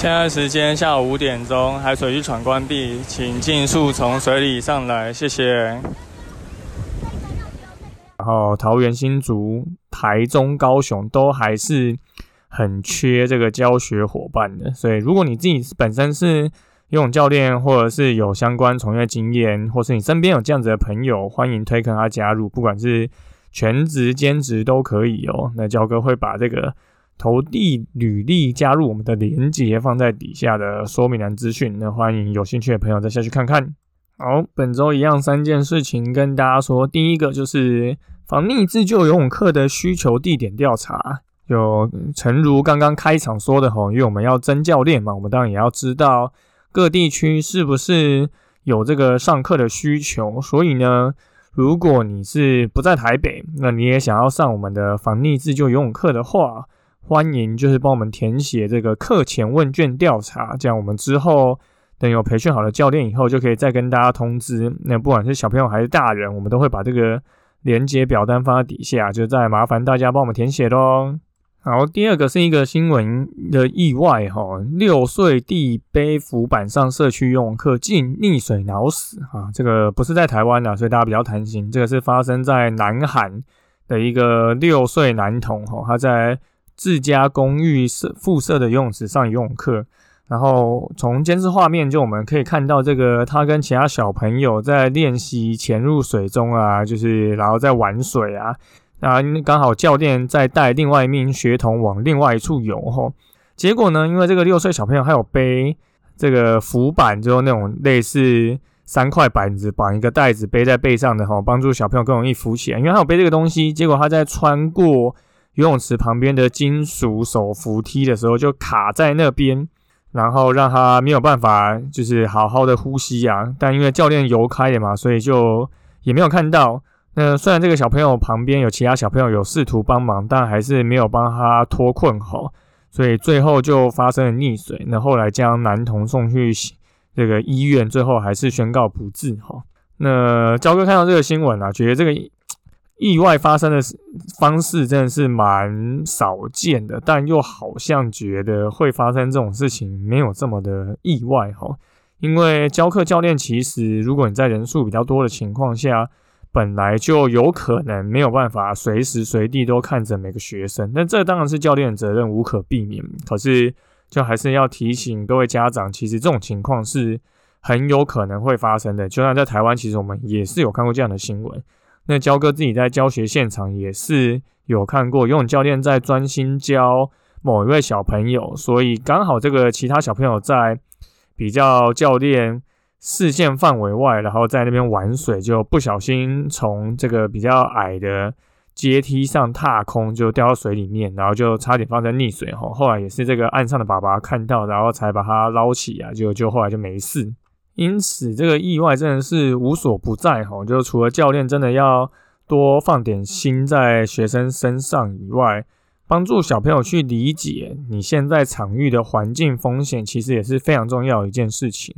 现在时间下午五点钟，海水浴场关闭，请尽速从水里上来，谢谢。然后桃园、新竹、台中、高雄都还是很缺这个教学伙伴的，所以如果你自己本身是游泳教练，或者是有相关从业经验，或是你身边有这样子的朋友，欢迎推坑他加入，不管是全职、兼职都可以哦。那焦哥会把这个。投递履历加入我们的链接放在底下的说明栏资讯，那欢迎有兴趣的朋友再下去看看。好，本周一样三件事情跟大家说，第一个就是防溺自救游泳课的需求地点调查，就诚如刚刚开场说的吼，因为我们要增教练嘛，我们当然也要知道各地区是不是有这个上课的需求，所以呢，如果你是不在台北，那你也想要上我们的防溺自救游泳课的话。欢迎，就是帮我们填写这个课前问卷调查，这样我们之后等有培训好的教练以后，就可以再跟大家通知。那不管是小朋友还是大人，我们都会把这个连接表单放在底下，就再麻烦大家帮我们填写喽。好，第二个是一个新闻的意外哈，六岁弟背浮板上社区游泳课竟溺水脑死啊，这个不是在台湾的，所以大家比较担心。这个是发生在南韩的一个六岁男童哈，他在。自家公寓设附设的游泳池上游泳课，然后从监视画面就我们可以看到，这个他跟其他小朋友在练习潜入水中啊，就是然后在玩水啊，啊刚好教练在带另外一名学童往另外一处游吼，结果呢，因为这个六岁小朋友还有背这个浮板，就是那种类似三块板子绑一个袋子背在背上的吼，帮助小朋友更容易浮起来，因为他有背这个东西，结果他在穿过。游泳池旁边的金属手扶梯的时候，就卡在那边，然后让他没有办法，就是好好的呼吸啊。但因为教练游开了嘛，所以就也没有看到。那虽然这个小朋友旁边有其他小朋友有试图帮忙，但还是没有帮他脱困吼，所以最后就发生了溺水。那后来将男童送去这个医院，最后还是宣告不治。哈，那焦哥看到这个新闻啊，觉得这个。意外发生的方式真的是蛮少见的，但又好像觉得会发生这种事情没有这么的意外哈。因为教课教练其实，如果你在人数比较多的情况下，本来就有可能没有办法随时随地都看着每个学生，那这当然是教练的责任，无可避免。可是，就还是要提醒各位家长，其实这种情况是很有可能会发生的。就算在台湾，其实我们也是有看过这样的新闻。那焦哥自己在教学现场也是有看过游泳教练在专心教某一位小朋友，所以刚好这个其他小朋友在比较教练视线范围外，然后在那边玩水，就不小心从这个比较矮的阶梯上踏空，就掉到水里面，然后就差点发生溺水哈。后来也是这个岸上的爸爸看到，然后才把他捞起啊，就就后来就没事。因此，这个意外真的是无所不在哈。就除了教练真的要多放点心在学生身上以外，帮助小朋友去理解你现在场域的环境风险，其实也是非常重要的一件事情。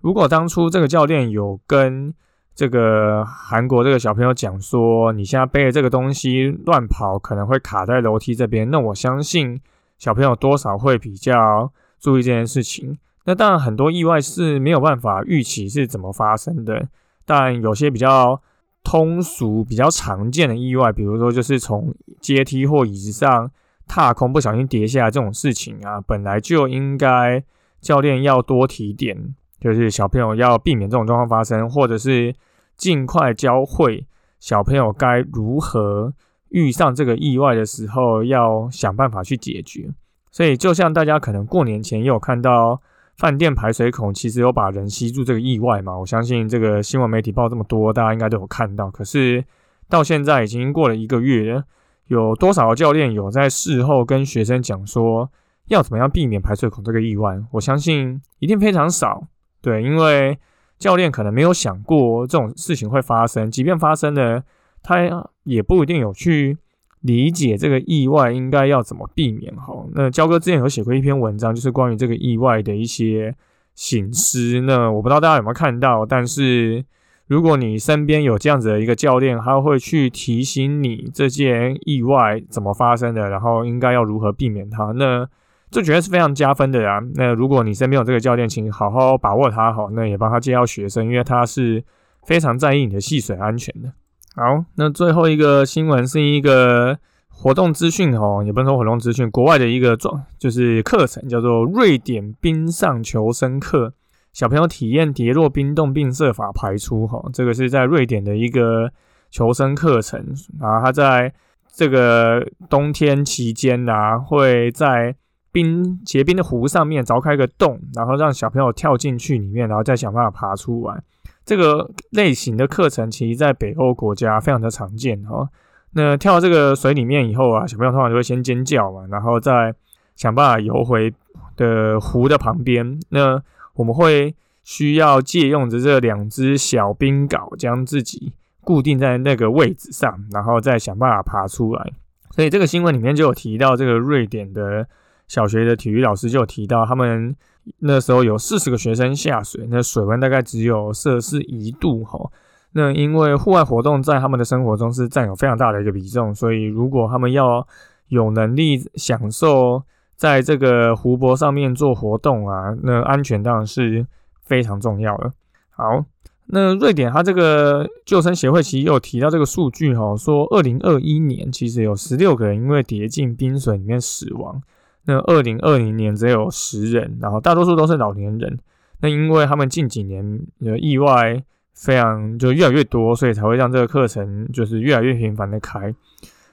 如果当初这个教练有跟这个韩国这个小朋友讲说，你现在背的这个东西乱跑可能会卡在楼梯这边，那我相信小朋友多少会比较注意这件事情。那当然，很多意外是没有办法预期是怎么发生的。但有些比较通俗、比较常见的意外，比如说就是从阶梯或椅子上踏空，不小心跌下来这种事情啊，本来就应该教练要多提点，就是小朋友要避免这种状况发生，或者是尽快教会小朋友该如何遇上这个意外的时候，要想办法去解决。所以，就像大家可能过年前也有看到。饭店排水孔其实有把人吸住这个意外嘛？我相信这个新闻媒体报这么多，大家应该都有看到。可是到现在已经过了一个月，有多少教练有在事后跟学生讲说，要怎么样避免排水孔这个意外？我相信一定非常少。对，因为教练可能没有想过这种事情会发生，即便发生了，他也不一定有去理解这个意外应该要怎么避免。哈，那焦哥之前有写过一篇文章，就是关于这个意外的一些醒思。那我不知道大家有没有看到，但是。如果你身边有这样子的一个教练，他会去提醒你这件意外怎么发生的，然后应该要如何避免它，那这绝对是非常加分的呀。那如果你身边有这个教练，请好好把握他好，那也帮他介绍学生，因为他是非常在意你的戏水安全的。好，那最后一个新闻是一个活动资讯哦，也不能说活动资讯，国外的一个状就是课程，叫做瑞典冰上求生课。小朋友体验跌落冰洞并设法排出，哈，这个是在瑞典的一个求生课程啊。他在这个冬天期间呢，会在冰结冰的湖上面凿开一个洞，然后让小朋友跳进去里面，然后再想办法爬出来。这个类型的课程，其实在北欧国家非常的常见，哈。那跳到这个水里面以后啊，小朋友通常就会先尖叫嘛，然后再想办法游回的湖的旁边。那我们会需要借用着这两只小冰镐，将自己固定在那个位置上，然后再想办法爬出来。所以这个新闻里面就有提到，这个瑞典的小学的体育老师就有提到，他们那时候有四十个学生下水，那水温大概只有摄氏一度哈。那因为户外活动在他们的生活中是占有非常大的一个比重，所以如果他们要有能力享受。在这个湖泊上面做活动啊，那安全当然是非常重要的。好，那瑞典它这个救生协会其实有提到这个数据哈，说二零二一年其实有十六个人因为跌进冰水里面死亡，那二零二零年只有十人，然后大多数都是老年人。那因为他们近几年的意外非常就越来越多，所以才会让这个课程就是越来越频繁的开。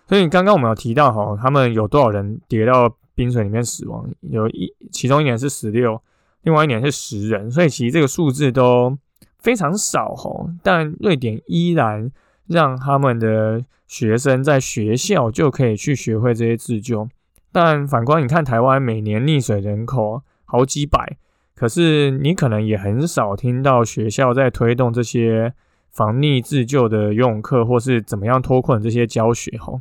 所以刚刚我们有提到哈，他们有多少人跌到？冰水里面死亡有一，其中一年是十六，另外一年是十人，所以其实这个数字都非常少吼。但瑞典依然让他们的学生在学校就可以去学会这些自救。但反观你看台湾每年溺水人口好几百，可是你可能也很少听到学校在推动这些防溺自救的游泳课，或是怎么样脱困这些教学吼。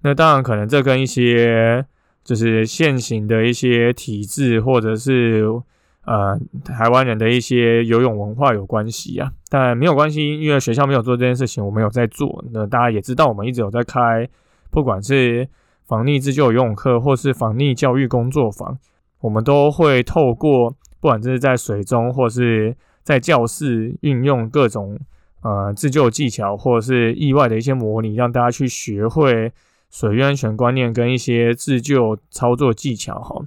那当然可能这跟一些。就是现行的一些体制，或者是呃台湾人的一些游泳文化有关系啊，但没有关系，因为学校没有做这件事情，我们有在做。那大家也知道，我们一直有在开，不管是防溺自救游泳课，或是防溺教育工作坊，我们都会透过不管这是在水中，或是在教室运用各种呃自救技巧，或者是意外的一些模拟，让大家去学会。水域安全观念跟一些自救操作技巧哈，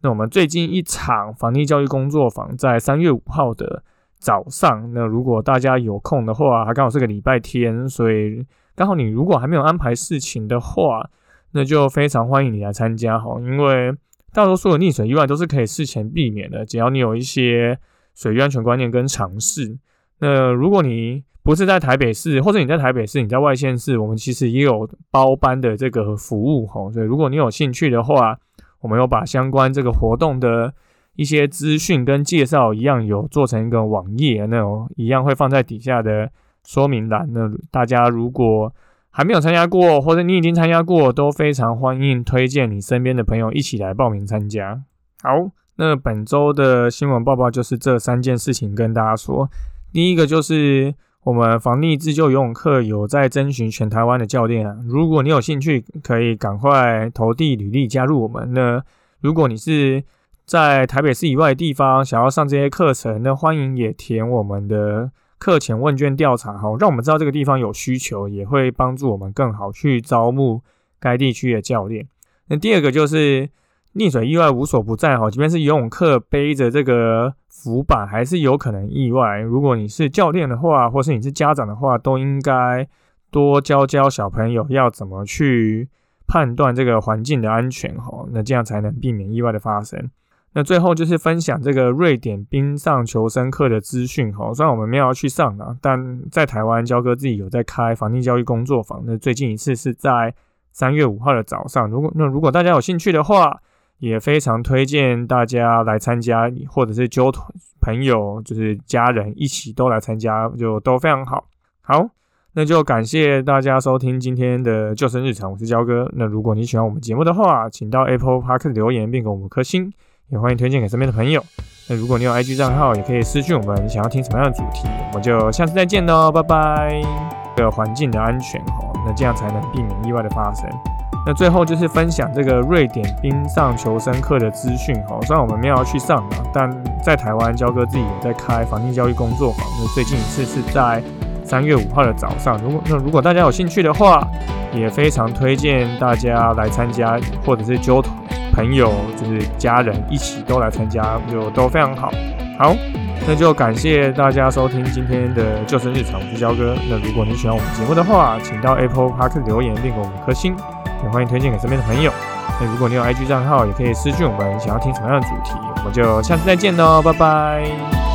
那我们最近一场防溺教育工作坊在三月五号的早上，那如果大家有空的话，还刚好是个礼拜天，所以刚好你如果还没有安排事情的话，那就非常欢迎你来参加哈，因为大多数的溺水意外都是可以事前避免的，只要你有一些水域安全观念跟尝试。那如果你不是在台北市，或者你在台北市，你在外县市，我们其实也有包班的这个服务哈。所以如果你有兴趣的话，我们有把相关这个活动的一些资讯跟介绍一样有做成一个网页，那种一样会放在底下的说明栏。那大家如果还没有参加过，或者你已经参加过，都非常欢迎推荐你身边的朋友一起来报名参加。好，那本周的新闻报报就是这三件事情跟大家说。第一个就是。我们防溺自救游泳课有在征询全台湾的教练啊，如果你有兴趣，可以赶快投递履历加入我们。那如果你是在台北市以外的地方想要上这些课程，那欢迎也填我们的课前问卷调查，好，让我们知道这个地方有需求，也会帮助我们更好去招募该地区的教练。那第二个就是。溺水意外无所不在哈，即便是游泳课背着这个浮板，还是有可能意外。如果你是教练的话，或是你是家长的话，都应该多教教小朋友要怎么去判断这个环境的安全哈，那这样才能避免意外的发生。那最后就是分享这个瑞典冰上求生课的资讯哈，虽然我们没有要去上啊，但在台湾焦哥自己有在开防溺教育工作坊，那最近一次是在三月五号的早上。如果那如果大家有兴趣的话，也非常推荐大家来参加，或者是揪朋友，就是家人一起都来参加，就都非常好。好，那就感谢大家收听今天的救生日常，我是焦哥。那如果你喜欢我们节目的话，请到 Apple Park 留言并给我们颗星，也欢迎推荐给身边的朋友。那如果你有 IG 账号，也可以私讯我们，想要听什么样的主题，我们就下次再见喽，拜拜。这个环境的安全哦，那这样才能避免意外的发生。那最后就是分享这个瑞典冰上求生课的资讯哈，虽然我们没有要去上啊，但在台湾焦哥自己也在开防疫教育工作坊。那最近一次是在三月五号的早上，如果那如果大家有兴趣的话，也非常推荐大家来参加，或者是揪朋友，就是家人一起都来参加，就都非常好。好，那就感谢大家收听今天的救生日常，我是焦哥。那如果你喜欢我们节目的话，请到 Apple Park 留言并给我们颗星。也欢迎推荐给身边的朋友。那如果你有 IG 账号，也可以私讯我们，想要听什么样的主题，我们就下次再见喽，拜拜。